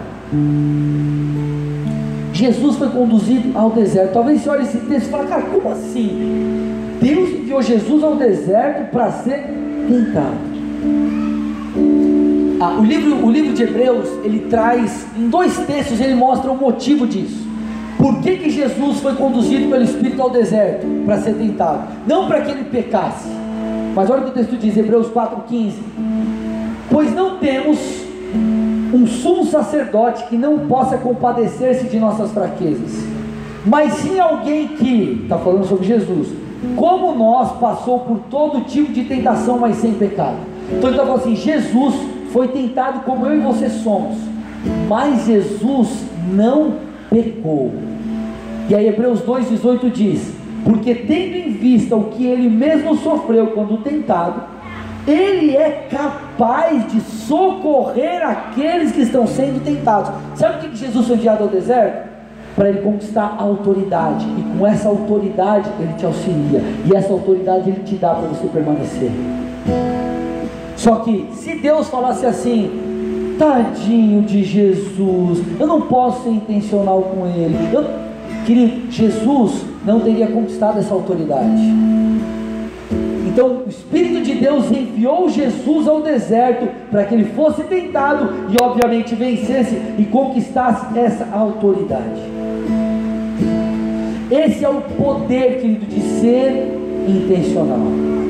Jesus foi conduzido ao deserto. Talvez você olhe esse texto e fale, cara, como assim? Deus enviou Jesus ao deserto para ser tentado. Ah, o, livro, o livro de Hebreus, ele traz, em dois textos, ele mostra o motivo disso. Por que, que Jesus foi conduzido pelo Espírito ao deserto? Para ser tentado. Não para que ele pecasse. Mas olha o que o texto diz, Hebreus 4,15. Pois não temos um sumo sacerdote que não possa compadecer-se de nossas fraquezas, mas sim alguém que, está falando sobre Jesus, como nós passou por todo tipo de tentação, mas sem pecado. Então ele está falando assim: Jesus foi tentado como eu e você somos, mas Jesus não pecou. E aí Hebreus 2,18 diz: Porque tendo em vista o que ele mesmo sofreu quando tentado, ele é capaz de socorrer aqueles que estão sendo tentados. Sabe por que Jesus foi enviado ao deserto? Para ele conquistar a autoridade, e com essa autoridade ele te auxilia, e essa autoridade ele te dá para você permanecer. Só que se Deus falasse assim, tadinho de Jesus, eu não posso ser intencional com ele, eu, querido, Jesus não teria conquistado essa autoridade. Então o Espírito de Deus enviou Jesus ao deserto para que ele fosse tentado e, obviamente, vencesse e conquistasse essa autoridade. Esse é o poder, querido, de ser intencional.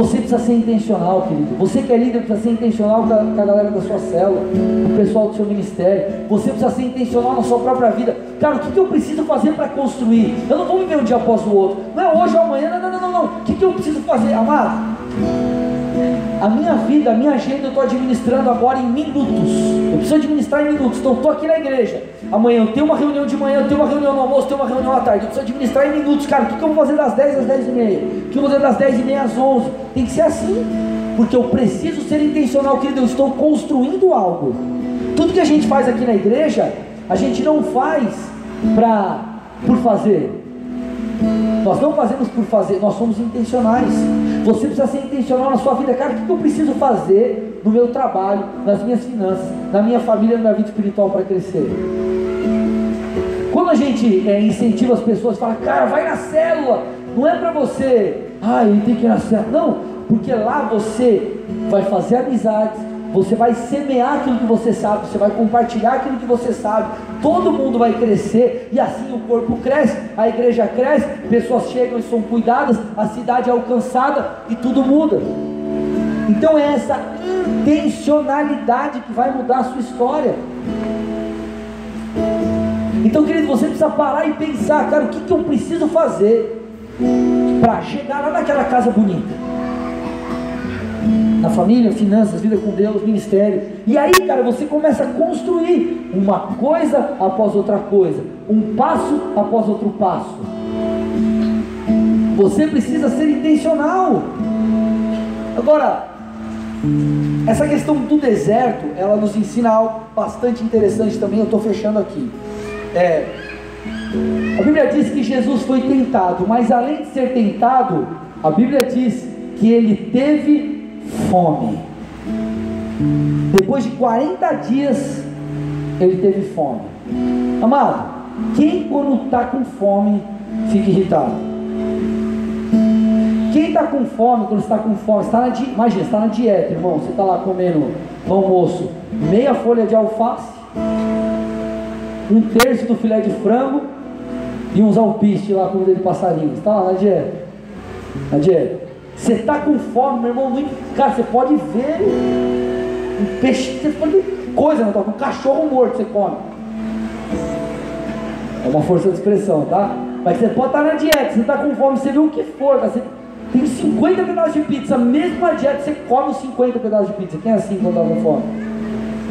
Você precisa ser intencional, querido. Você que é líder precisa ser intencional com a, com a galera da sua célula, com o pessoal do seu ministério. Você precisa ser intencional na sua própria vida. Cara, o que, que eu preciso fazer para construir? Eu não vou viver um dia após o outro. Não é hoje ou amanhã, não, não, não, não. O que, que eu preciso fazer, amado? A minha vida, a minha agenda eu estou administrando agora em minutos. Eu preciso administrar em minutos. Então estou aqui na igreja. Amanhã eu tenho uma reunião de manhã, eu tenho uma reunião no almoço, eu tenho uma reunião à tarde. Eu preciso administrar em minutos. Cara, o que, que eu vou fazer das 10 às 10 e meia? O que eu vou fazer das 10 e meia às 11? Tem que ser assim. Porque eu preciso ser intencional, querido. Eu estou construindo algo. Tudo que a gente faz aqui na igreja, a gente não faz pra, por fazer. Nós não fazemos por fazer, nós somos intencionais. Você precisa ser intencional na sua vida, cara. O que eu preciso fazer no meu trabalho, nas minhas finanças, na minha família, na minha vida espiritual para crescer? Quando a gente é, incentiva as pessoas, fala, cara, vai na célula, não é para você, ah, ele tem que ir na célula, não, porque lá você vai fazer amizades, você vai semear aquilo que você sabe, você vai compartilhar aquilo que você sabe, todo mundo vai crescer e assim o corpo cresce, a igreja cresce, pessoas chegam e são cuidadas, a cidade é alcançada e tudo muda. Então é essa intencionalidade que vai mudar a sua história. Então, querido, você precisa parar e pensar, cara, o que, que eu preciso fazer para chegar lá naquela casa bonita? Na família, finanças, vida com Deus, ministério. E aí, cara, você começa a construir uma coisa após outra coisa, um passo após outro passo. Você precisa ser intencional. Agora, essa questão do deserto, ela nos ensina algo bastante interessante também. Eu estou fechando aqui. É, a Bíblia diz que Jesus foi tentado, mas além de ser tentado, a Bíblia diz que ele teve fome. Depois de 40 dias, ele teve fome. Amado, quem quando está com fome fica irritado? Quem está com fome, quando está com fome, está na imagina, está na dieta, irmão. Você está lá comendo no almoço meia folha de alface, um terço do filé de frango e uns alpiste lá, comida de passarinho. Está lá na dieta. Na dieta. Você está com fome, meu irmão. Cara, você pode ver um peixe, você pode ver coisa na tua um cachorro morto você come. É uma força de expressão, tá? Mas você pode estar na dieta, você está com fome, você vê o que for, tá? você tem 50 pedaços de pizza, mesmo a dieta, você come os 50 pedaços de pizza. Quem é assim quando está com fome?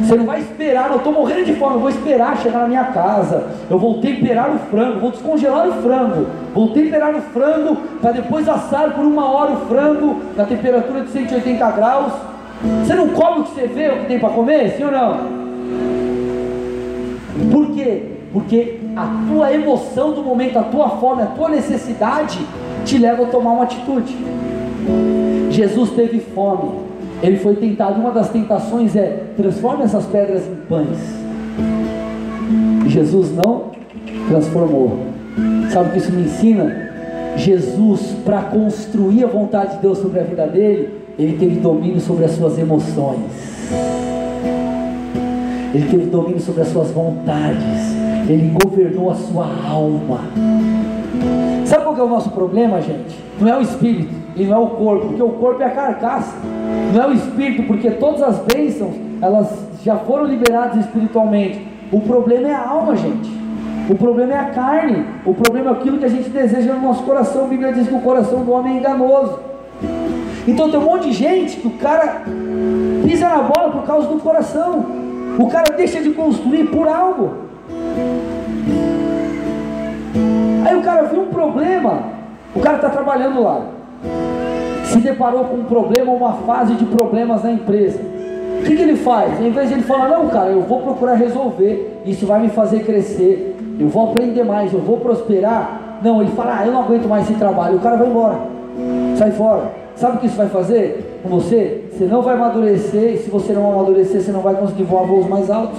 Você não vai esperar, eu estou morrendo de fome, eu vou esperar chegar na minha casa. Eu vou temperar o frango, vou descongelar o frango, vou temperar o frango para depois assar por uma hora o frango na temperatura de 180 graus. Você não come o que você vê, o que tem para comer, sim ou não? Por quê? Porque a tua emoção do momento, a tua fome, a tua necessidade te leva a tomar uma atitude. Jesus teve fome, ele foi tentado, uma das tentações é transforme essas pedras em pães. Jesus não transformou. Sabe o que isso me ensina? Jesus, para construir a vontade de Deus sobre a vida dele, ele teve domínio sobre as suas emoções. Ele teve domínio sobre as suas vontades. Ele governou a sua alma. Sabe qual é o nosso problema, gente? Não é o espírito e não é o corpo, porque o corpo é a carcaça, não é o espírito, porque todas as bênçãos elas já foram liberadas espiritualmente. O problema é a alma, gente. O problema é a carne. O problema é aquilo que a gente deseja no nosso coração. A Bíblia diz que o coração do homem é enganoso. Então tem um monte de gente que o cara pisa na bola por causa do coração. O cara deixa de construir por algo. Aí o cara viu um problema, o cara está trabalhando lá, se deparou com um problema, uma fase de problemas na empresa. O que, que ele faz? Em vez de ele falar, não, cara, eu vou procurar resolver, isso vai me fazer crescer, eu vou aprender mais, eu vou prosperar. Não, ele fala, ah, eu não aguento mais esse trabalho, o cara vai embora, sai fora. Sabe o que isso vai fazer com você? Você não vai amadurecer, e se você não amadurecer, você não vai conseguir voar voos mais altos.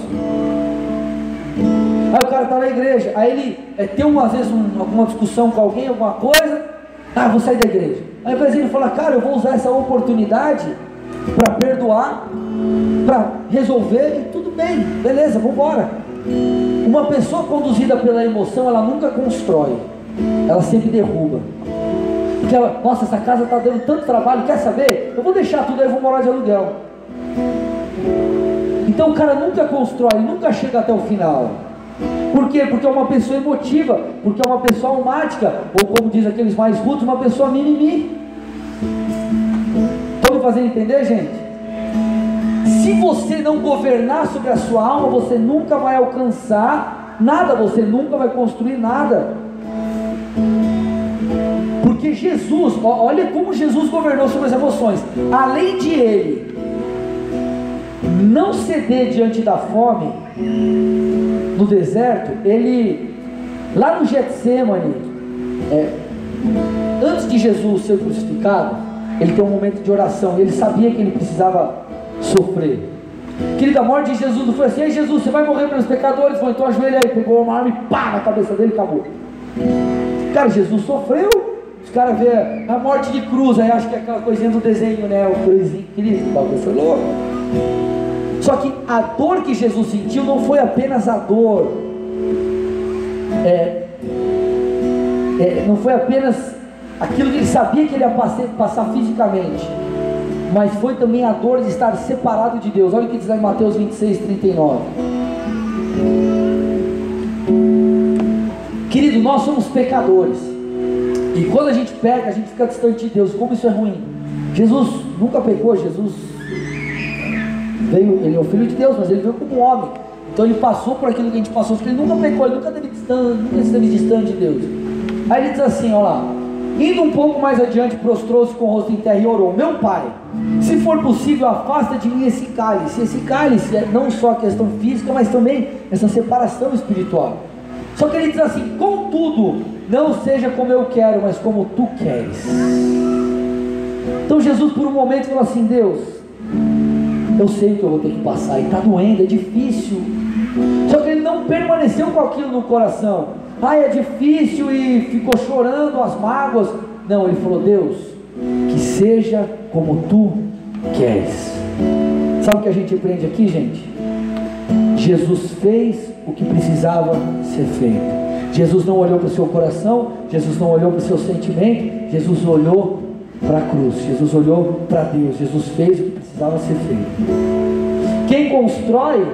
Aí o cara está na igreja, aí ele é, tem uma, às vezes um, alguma discussão com alguém, alguma coisa, ah, vou sair da igreja. Aí o ele fala, cara, eu vou usar essa oportunidade para perdoar, para resolver e tudo bem, beleza, vamos embora. Uma pessoa conduzida pela emoção, ela nunca constrói, ela sempre derruba. Porque ela, nossa, essa casa está dando tanto trabalho, quer saber? Eu vou deixar tudo aí, vou morar de aluguel. Então o cara nunca constrói, nunca chega até o final. Por quê? Porque é uma pessoa emotiva, porque é uma pessoa almática, ou como diz aqueles mais rutos, uma pessoa mimimi. Estão me fazendo entender, gente? Se você não governar sobre a sua alma, você nunca vai alcançar nada, você nunca vai construir nada. Porque Jesus, olha como Jesus governou sobre as emoções. Além de ele não ceder diante da fome, no deserto, ele, lá no Getsemane, é, antes de Jesus ser crucificado, ele tem um momento de oração, ele sabia que ele precisava sofrer. Querido, a morte de Jesus não foi assim, Ei, Jesus, você vai morrer pelos pecadores, foi, então ajoelha aí, pegou uma arma e pá na cabeça dele acabou. Cara, Jesus sofreu, os caras vê a morte de cruz, aí acho que é aquela coisinha do desenho, né? O cruzinho, Cristo, o bagulho foi louco. Só que a dor que Jesus sentiu não foi apenas a dor, é, é, não foi apenas aquilo que ele sabia que ele ia passar, passar fisicamente, mas foi também a dor de estar separado de Deus. Olha o que diz lá em Mateus 26, 39. Querido, nós somos pecadores. E quando a gente peca, a gente fica distante de Deus. Como isso é ruim? Jesus nunca pecou, Jesus veio, ele é o filho de Deus, mas ele veio como homem. Então ele passou por aquilo que a gente passou, porque ele nunca pecou, ele nunca teve distante, distante de Deus. Aí ele diz assim, olha lá, indo um pouco mais adiante, prostrou-se com o rosto em terra e orou, meu pai, se for possível, afasta de mim esse cálice. Esse cálice é não só a questão física, mas também essa separação espiritual. Só que ele diz assim, contudo, não seja como eu quero, mas como tu queres. Então Jesus por um momento falou assim, Deus, eu sei que eu vou ter que passar, e está doendo, é difícil. Só que ele não permaneceu com aquilo no coração. Ah, é difícil e ficou chorando as mágoas. Não, ele falou: Deus, que seja como tu queres. Sabe o que a gente aprende aqui, gente? Jesus fez o que precisava ser feito. Jesus não olhou para o seu coração, Jesus não olhou para o seu sentimento, Jesus olhou para a cruz, Jesus olhou para Deus, Jesus fez o que precisava ser feito. Quem constrói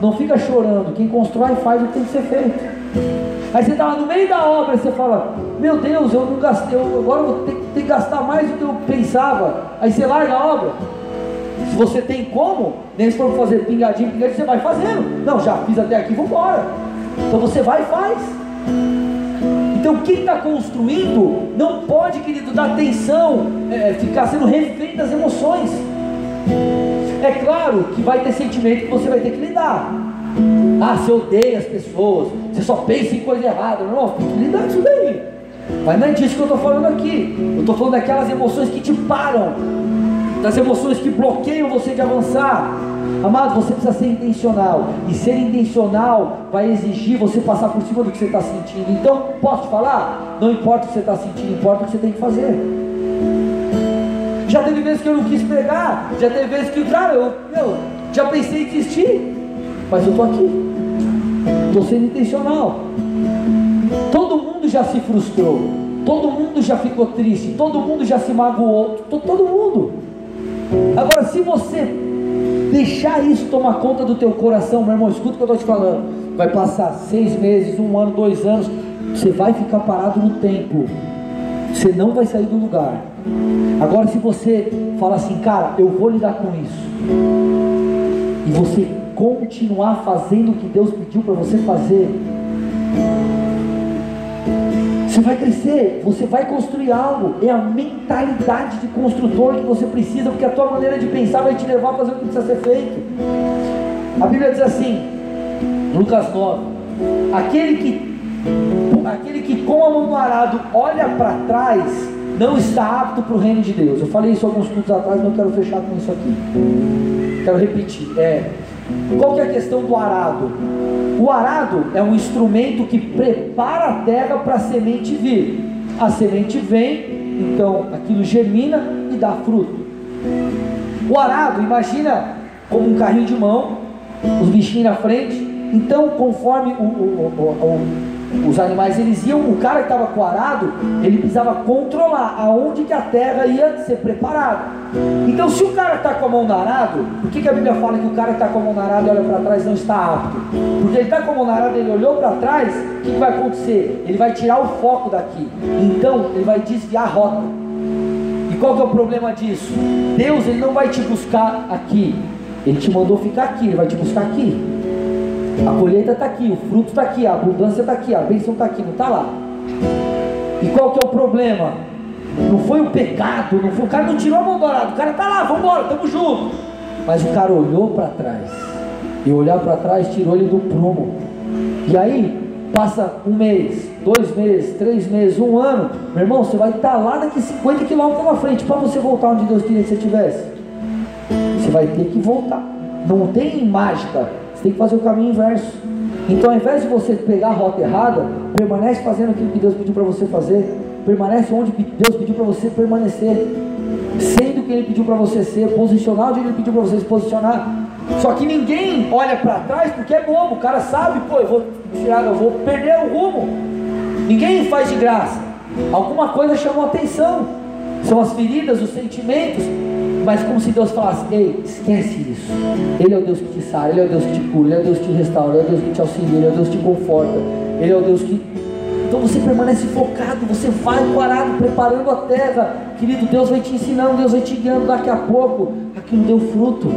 não fica chorando, quem constrói faz o que tem que ser feito. Aí você está no meio da obra e você fala, meu Deus, eu não gastei, eu agora vou ter, ter que gastar mais do que eu pensava. Aí você larga a obra. Se você tem como, nem se for fazer pingadinho, pingadinho, você vai fazendo. Não, já fiz até aqui, vou embora. Então você vai e faz. Então quem está construindo não pode, querido, dar atenção, é, ficar sendo refém das emoções. É claro que vai ter sentimento que você vai ter que lidar. Ah, você odeia as pessoas, você só pensa em coisa errada. Não, tem que lidar com isso daí. Mas não é disso que eu estou falando aqui. Eu estou falando daquelas emoções que te param, das emoções que bloqueiam você de avançar. Amado, você precisa ser intencional. E ser intencional vai exigir você passar por cima do que você está sentindo. Então, posso te falar? Não importa o que você está sentindo, importa o que você tem que fazer. Já teve vezes que eu não quis pregar, já teve vezes que, cara, eu, eu já pensei em desistir, mas eu estou aqui, estou sendo intencional. Todo mundo já se frustrou, todo mundo já ficou triste, todo mundo já se magoou, todo mundo. Se você deixar isso tomar conta do teu coração, meu irmão, escuta o que eu estou te falando. Vai passar seis meses, um ano, dois anos, você vai ficar parado no tempo você não vai sair do lugar. Agora, se você fala assim, cara, eu vou lidar com isso, e você continuar fazendo o que Deus pediu para você fazer, você vai crescer, você vai construir algo. É a mentalidade de construtor que você precisa, porque a tua maneira de pensar vai te levar a fazer o que precisa ser feito. A Bíblia diz assim, Lucas 9: aquele que, aquele que com a mão arado olha para trás, não está apto para o reino de Deus. Eu falei isso alguns minutos atrás, mas eu quero fechar com isso aqui. Quero repetir. É, qual que é a questão do arado? O arado é um instrumento que prepara a terra para a semente vir. A semente vem, então aquilo germina e dá fruto. O arado, imagina como um carrinho de mão, os bichinhos na frente. Então, conforme o, o, o, os animais eles iam, o cara que estava com o arado, ele precisava controlar aonde que a terra ia ser preparada. Então, se o cara está com a mão no arado, por que, que a Bíblia fala que o cara que está com a mão no arado e olha para trás não está apto? Porque ele está com a mão no arado, ele olhou para trás, o que, que vai acontecer? Ele vai tirar o foco daqui, então ele vai desviar a rota. E qual que é o problema disso? Deus ele não vai te buscar aqui, ele te mandou ficar aqui, ele vai te buscar aqui. A colheita está aqui, o fruto está aqui, a abundância está aqui, a bênção está aqui, não está lá. E qual que é o problema? Não foi o pecado, não foi, o cara não tirou a mão do arado, o cara está lá, vamos embora, estamos juntos. Mas o cara olhou para trás, e olhar para trás tirou ele do prumo. E aí, passa um mês, dois meses, três meses, um ano, meu irmão, você vai estar tá lá daqui 50 quilômetros na frente, para você voltar onde Deus queria que você estivesse. Você vai ter que voltar. Não tem mágica. Você tem que fazer o caminho inverso. Então, ao invés de você pegar a rota errada, permanece fazendo aquilo que Deus pediu para você fazer. Permanece onde Deus pediu para você permanecer. Sendo que Ele pediu para você ser, posicionar onde Ele pediu para você se posicionar. Só que ninguém olha para trás porque é bobo. O cara sabe, pô, eu vou tirar, eu vou perder o rumo. Ninguém faz de graça. Alguma coisa chamou atenção. São as feridas, os sentimentos, mas como se Deus falasse: Ei, esquece isso. Ele é o Deus que te sara, Ele é o Deus que te cura, Ele é o Deus que te restaura, Ele é o Deus que te auxilia, Ele é o Deus que te conforta, Ele é o Deus que. Então você permanece focado, você vai parado, preparando a terra. Querido, Deus vai te ensinando, Deus vai te guiando daqui a pouco. Aquilo deu fruto.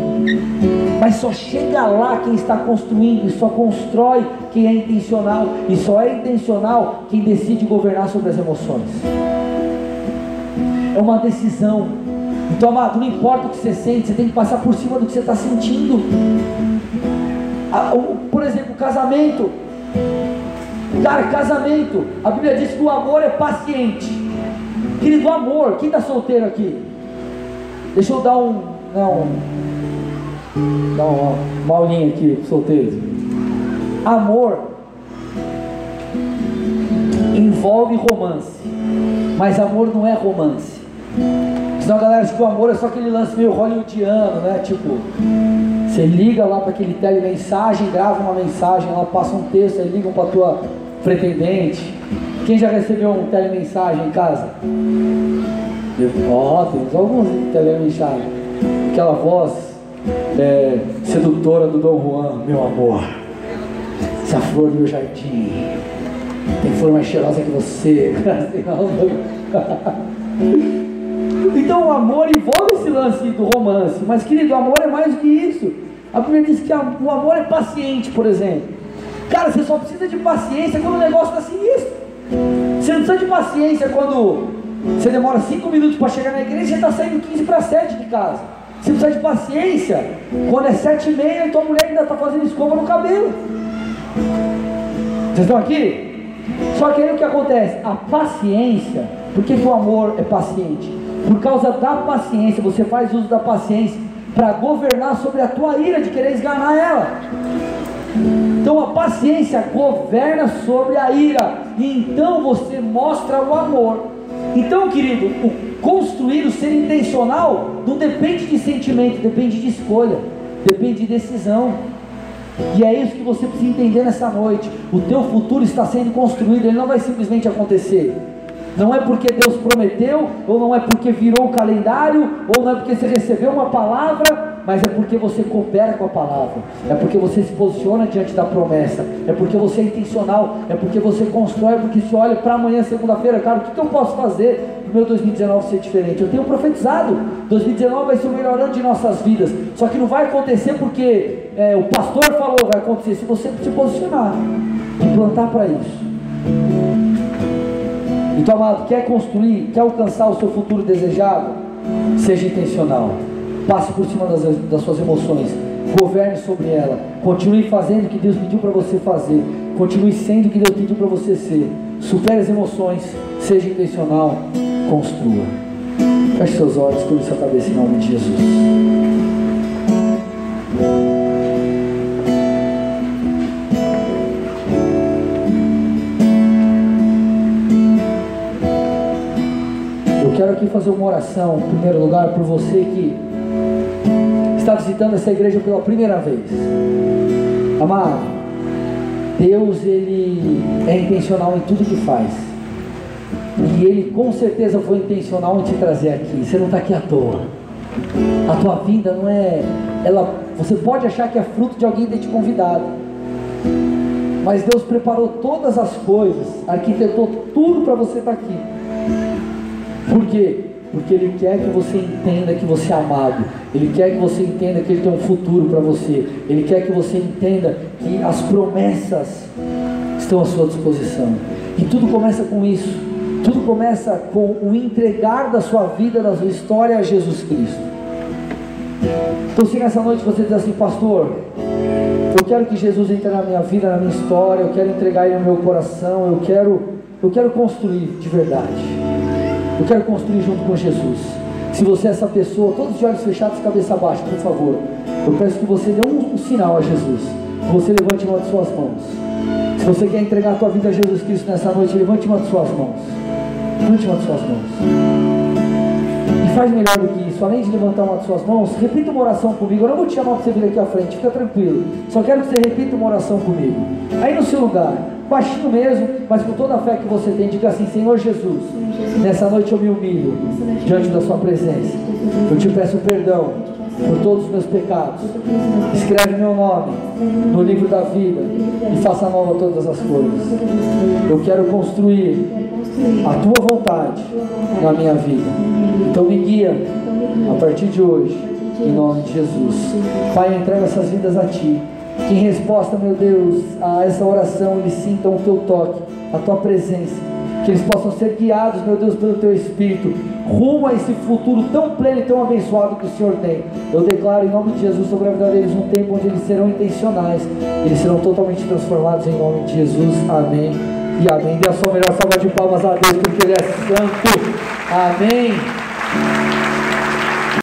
Mas só chega lá quem está construindo, e só constrói quem é intencional, e só é intencional quem decide governar sobre as emoções. É uma decisão então, amado, não importa o que você sente, você tem que passar por cima do que você está sentindo. Por exemplo, casamento. Cara, casamento. A Bíblia diz que o amor é paciente. Querido, amor. Quem está solteiro aqui? Deixa eu dar um. Não. Dar uma, uma aulinha aqui, solteiro. Amor envolve romance. Mas amor não é romance. Senão a galera acha que o amor é só aquele lance meio hollywoodiano, né? Tipo, você liga lá para aquele telemensagem, grava uma mensagem, ela passa um texto, aí ligam para tua pretendente. Quem já recebeu um telemensagem em casa? Ó, oh, temos alguns telemensagens. Aquela voz é, sedutora do Dom Juan, meu amor. Essa flor do meu jardim. Tem flor mais cheirosa que você. [LAUGHS] [LAUGHS] [LAUGHS] Então o amor envolve esse lance do romance, mas querido, o amor é mais do que isso. A Bíblia diz que o amor é paciente, por exemplo. Cara, você só precisa de paciência quando o negócio está sinistro. Você não precisa de paciência quando você demora 5 minutos para chegar na igreja e você está saindo 15 para 7 de casa. Você precisa de paciência quando é 7 e meia e tua mulher ainda está fazendo escova no cabelo. Vocês estão aqui? Só que aí o que acontece? A paciência, por que, que o amor é paciente? Por causa da paciência, você faz uso da paciência para governar sobre a tua ira de querer esganar ela. Então a paciência governa sobre a ira, e então você mostra o amor. Então, querido, o construir, o ser intencional, não depende de sentimento, depende de escolha, depende de decisão. E é isso que você precisa entender nessa noite. O teu futuro está sendo construído, ele não vai simplesmente acontecer. Não é porque Deus prometeu, ou não é porque virou o calendário, ou não é porque você recebeu uma palavra, mas é porque você coopera com a palavra, é porque você se posiciona diante da promessa, é porque você é intencional, é porque você constrói, porque se olha para amanhã, segunda-feira, cara, o que, eu posso fazer para o meu 2019 ser diferente? Eu tenho profetizado, 2019 vai ser o melhor ano de nossas vidas, só que não vai acontecer porque é, o pastor falou, vai acontecer. Se você se posicionar e plantar para isso. Então, amado, quer construir, quer alcançar o seu futuro desejado? Seja intencional. Passe por cima das, das suas emoções. Governe sobre ela. Continue fazendo o que Deus pediu para você fazer. Continue sendo o que Deus pediu para você ser. Supere as emoções. Seja intencional. Construa. Feche seus olhos, cubra sua cabeça em nome de Jesus. Quero aqui fazer uma oração, em primeiro lugar, por você que está visitando essa igreja pela primeira vez. Amado, Deus ele é intencional em tudo que faz. E ele com certeza foi intencional em te trazer aqui. Você não está aqui à toa. A tua vinda não é. Ela, você pode achar que é fruto de alguém ter te convidado. Mas Deus preparou todas as coisas, arquitetou tudo para você estar tá aqui. Por quê? Porque Ele quer que você entenda que você é amado. Ele quer que você entenda que Ele tem um futuro para você. Ele quer que você entenda que as promessas estão à sua disposição. E tudo começa com isso. Tudo começa com o entregar da sua vida, da sua história a Jesus Cristo. Então, se nessa noite você diz assim, pastor, eu quero que Jesus entre na minha vida, na minha história, eu quero entregar Ele no meu coração, eu quero, eu quero construir de verdade. Eu quero construir junto com Jesus. Se você é essa pessoa, todos os olhos fechados, cabeça baixa, por favor. Eu peço que você dê um, um sinal a Jesus. Que você levante uma de suas mãos. Se você quer entregar a tua vida a Jesus Cristo nessa noite, levante uma de suas mãos. Levante uma de suas mãos. E faz melhor do que isso. Além de levantar uma de suas mãos, repita uma oração comigo. Eu não vou te chamar para você vir aqui à frente, fica tranquilo. Só quero que você repita uma oração comigo. Aí no seu lugar baixinho mesmo, mas com toda a fé que você tem, diga assim: Senhor Jesus, nessa noite eu me humilho diante da Sua presença. Eu te peço perdão por todos os meus pecados. Escreve meu nome no livro da vida e faça nova todas as coisas. Eu quero construir a tua vontade na minha vida. Então me guia a partir de hoje, em nome de Jesus. Pai, entrega essas vidas a ti. Que em resposta, meu Deus, a essa oração eles sintam o teu toque, a tua presença. Que eles possam ser guiados, meu Deus, pelo teu Espírito, rumo a esse futuro tão pleno e tão abençoado que o Senhor tem. Eu declaro em nome de Jesus sobre a vida deles um tempo onde eles serão intencionais, eles serão totalmente transformados em nome de Jesus. Amém e amém. Dê a sua melhor salva de palmas a Deus, porque Ele é santo. Amém.